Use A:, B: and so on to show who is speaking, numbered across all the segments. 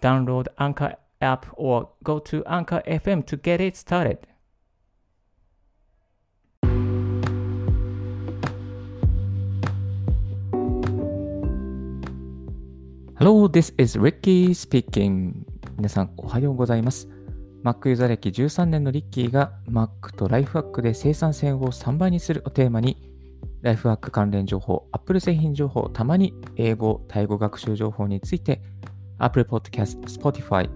A: Download Anchor app or go to Anchor FM to get it started. Hello, this is Ricky speaking. 皆さん、おはようございます。Mac ユーザー歴13年のリッキーが Mac とライフワークで生産性を3倍にするをテーマに、ライフワーク関連情報、Apple 製品情報、たまに英語、タイ語学習情報について、Apple Podcast、Spotify、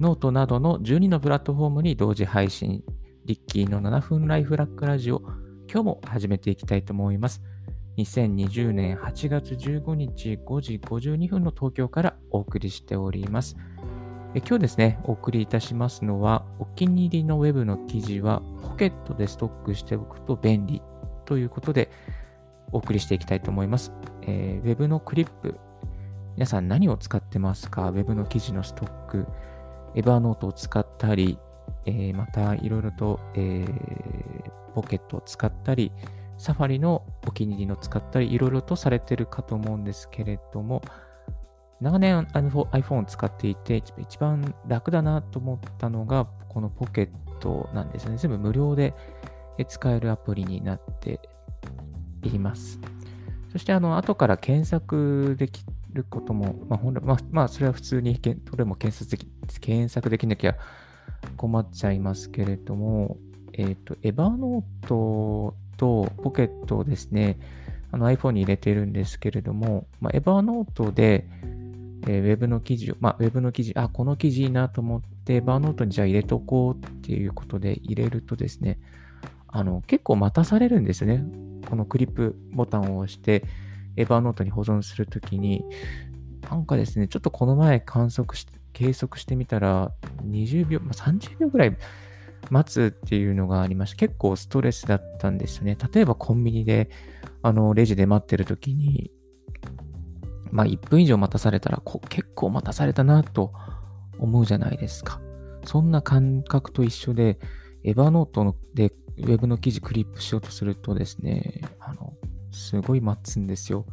A: note などの12のプラットフォームに同時配信、リッキーの7分ライフハックラジオ、今日も始めていきたいと思います。2020年8月15日5時52分の東京からお送りしております。今日ですね、お送りいたしますのは、お気に入りのウェブの記事はポケットでストックしておくと便利ということでお送りしていきたいと思います。えー、ウェブのクリップ、皆さん何を使ってますか？ウェブの記事のストック、エバーノートを使ったり、えー、またいろいろと、えー、ポケットを使ったり、サファリのお気に入りの使ったり、いろいろとされてるかと思うんですけれども、長年 iPhone を使っていて、一番楽だなと思ったのが、このポケットなんですね。全部無料で使えるアプリになっています。そして、あの、後から検索できることも、まあ、本来、まあ、まあ、それは普通に、どれも検索でき検索できなきゃ困っちゃいますけれども、えっ、ー、と、エヴァノートとポケットをですね、iPhone に入れてるんですけれども、まあ、エヴァノートで、えー、ウェブの記事を、まあ、ウェブの記事、あ、この記事いいなと思って、エヴァノートにじゃあ入れとこうっていうことで入れるとですね、あの、結構待たされるんですね。このクリップボタンを押して、エヴァノートに保存するときに、なんかですね、ちょっとこの前観測して、計測してみたら、20秒、まあ、30秒ぐらい待つっていうのがありまして、結構ストレスだったんですよね。例えばコンビニで、あの、レジで待ってる時に、まあ1分以上待たされたら結構待たされたなと思うじゃないですか。そんな感覚と一緒で、エヴァノートでウェブの記事クリップしようとするとですね、すごい待つんですよ。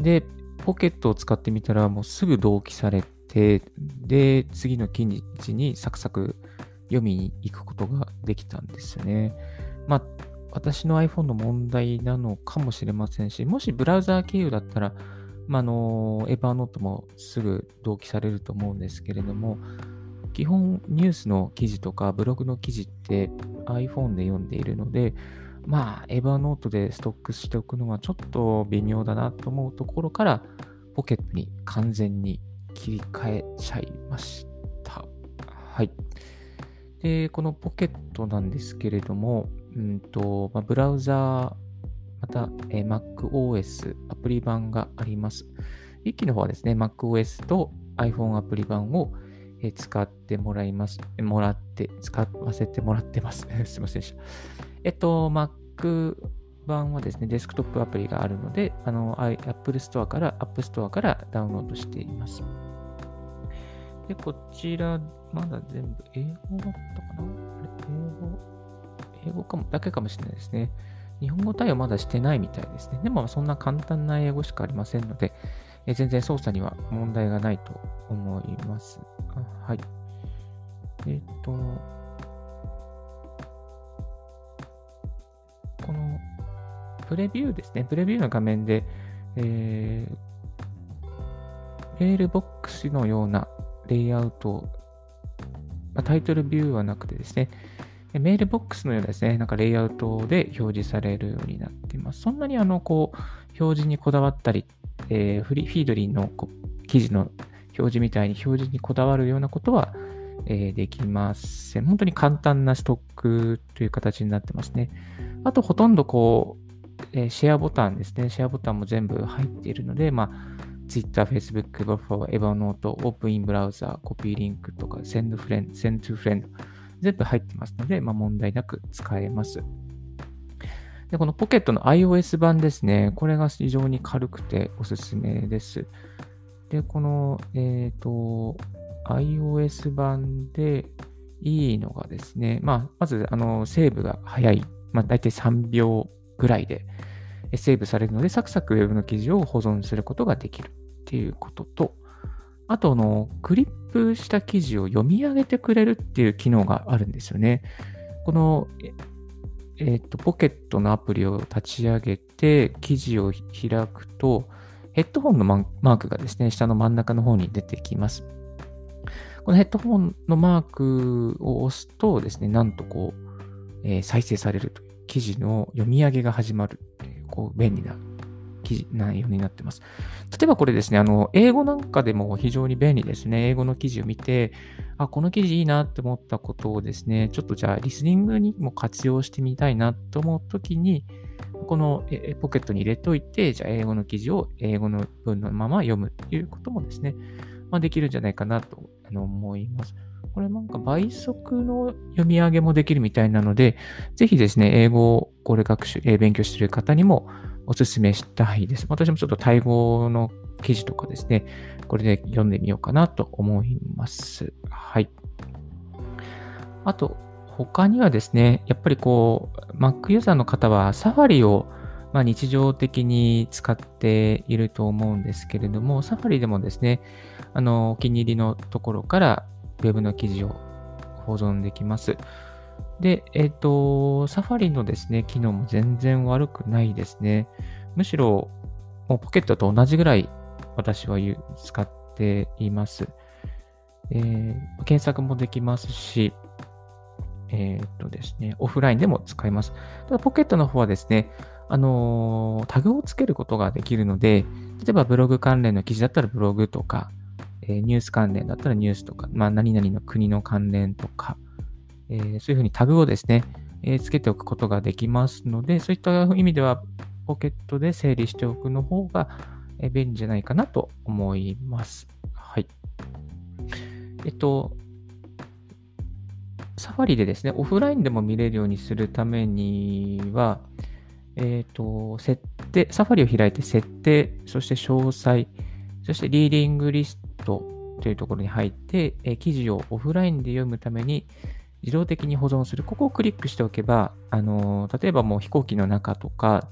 A: で、ポケットを使ってみたらもうすぐ同期されて、で、次の記事にサクサク読みに行くことができたんですよね。まあ、私の iPhone の問題なのかもしれませんし、もしブラウザー経由だったら、まあ、の、エヴァーノートもすぐ同期されると思うんですけれども、基本ニュースの記事とかブログの記事って iPhone で読んでいるので、まあ、エヴァノートでストックしておくのはちょっと微妙だなと思うところから、ポケットに完全に切り替えちゃいました。はい。で、このポケットなんですけれども、うんとまあ、ブラウザー、また、MacOS アプリ版があります。一機の方はですね、MacOS と iPhone アプリ版を、使ってもらいます。もらって、使わせてもらってます。すいませんでした。えっと、Mac 版はですね、デスクトップアプリがあるので、あの、Apple Store から、App Store からダウンロードしています。で、こちら、まだ全部英語だったかな？英語、英語かも、だけかもしれないですね。日本語対応まだしてないみたいですね。でも、そんな簡単な英語しかありませんので、え全然操作には問題がないと思います。あはい。えっ、と、プレビューですね。プレビューの画面で、えー、メールボックスのようなレイアウト、まあ、タイトルビューはなくてですね、メールボックスのようなですね、なんかレイアウトで表示されるようになっています。そんなにあの、こう、表示にこだわったり、えー、フリフィードリーのこ記事の表示みたいに表示にこだわるようなことは、えー、できません。本当に簡単なストックという形になってますね。あと、ほとんどこう、えー、シェアボタンですね。シェアボタンも全部入っているので、まあ、Twitter、Facebook、Buffer、Evernote、Open in Browser、Copy Link とか Send Friend、Send to Friend 全部入ってますので、まあ、問題なく使えます。で、このポケットの iOS 版ですね。これが非常に軽くておすすめです。で、この、えっ、ー、と、iOS 版でいいのがですね、まあ、まず、あの、セーブが早い。まあ、大体3秒ぐらいでセーブされるので、サクサク Web の記事を保存することができるっていうことと、あと、の、クリップした記事を読み上げてくれるっていう機能があるんですよね。この、えっ、と、ポケットのアプリを立ち上げて、記事を開くと、ヘッドホンのマークがですね、下の真ん中の方に出てきます。このヘッドホンのマークを押すとですね、なんとこう、えー、再生されると記事の読み上げが始まるっていう、こう、便利な記事、内容になってます。例えばこれですね、あの、英語なんかでも非常に便利ですね。英語の記事を見て、あ、この記事いいなって思ったことをですね、ちょっとじゃあリスニングにも活用してみたいなと思うときに、このポケットに入れといて、じゃあ英語の記事を英語の文のまま読むっていうこともですね、まあ、できるんじゃないかなと思います。これなんか倍速の読み上げもできるみたいなので、ぜひですね、英語をこれ学習、え勉強している方にもお勧めしたいです。私もちょっとタイ語の記事とかですね、これで読んでみようかなと思います。はい。あと、他にはですね、やっぱりこう、Mac ユーザーの方はサファリをまあ、日常的に使っていると思うんですけれども、サファリでもですね、あの、お気に入りのところから Web の記事を保存できます。で、えっ、ー、と、サファリのですね、機能も全然悪くないですね。むしろ、もうポケットと同じぐらい私は使っています。えー、検索もできますし、えっ、ー、とですね、オフラインでも使えます。ただ、ポケットの方はですね、あのー、タグをつけることができるので、例えばブログ関連の記事だったらブログとか、え、ニュース関連だったらニュースとか、まあ、何々の国の関連とか、え、そういうふうにタグをですね、えー、つけておくことができますので、そういった意味では、ポケットで整理しておくの方が、便利じゃないかなと思います。はい。えっと、サファリでですね、オフラインでも見れるようにするためには、えっ、と、設定、サファリを開いて設定、そして詳細、そしてリーディングリストというところに入って、え記事をオフラインで読むために自動的に保存する。ここをクリックしておけば、あの例えばもう飛行機の中とか、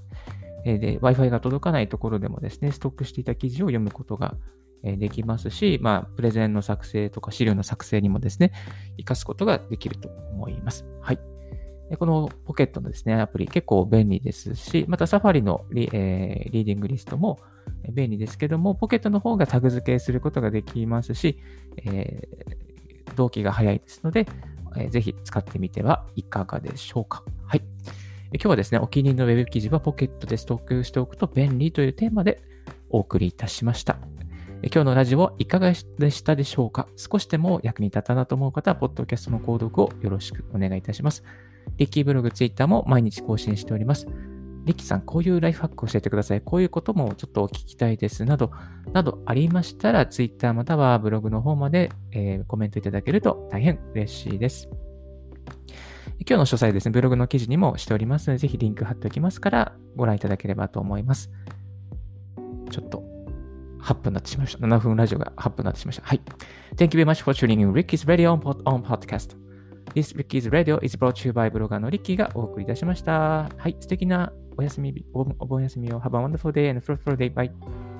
A: えで Wi-Fi が届かないところでもですね、ストックしていた記事を読むことができますし、まあ、プレゼンの作成とか資料の作成にもですね、活かすことができると思います。はい。このポケットのですね、アプリ結構便利ですし、また Safari のリ,、えー、リーディングリストも便利ですけども、ポケットの方がタグ付けすることができますし、えー、同期が早いですので、えー、ぜひ使ってみてはいかがでしょうか。はい。今日はですね、お気に入りの Web 記事はポケットでストックしておくと便利というテーマでお送りいたしました。今日のラジオいかがでしたでしょうか？少しでも役に立ったなと思う方は、ポッドキャストの購読をよろしくお願いいたします。リッキーブログ、ツイッターも毎日更新しております。リキさん、こういうライフハック教えてください。こういうこともちょっとお聞きたいです。など、などありましたら、ツイッターまたはブログの方まで、えー、コメントいただけると大変嬉しいです。今日の詳細ですね、ブログの記事にもしておりますので、ぜひリンク貼っておきますから、ご覧いただければと思います。ちょっと、8分になってしまいました。7分ラジオが8分になってしまいました。はい。Thank you very much for tuning in Ricky's Radio on, on podcast. This Ricky's Radio is brought to you by ブロガーのリッキーがお送りいたしました。はい。素敵なお休み、お盆休みを Have a wonderful day and fruitful day. Bye.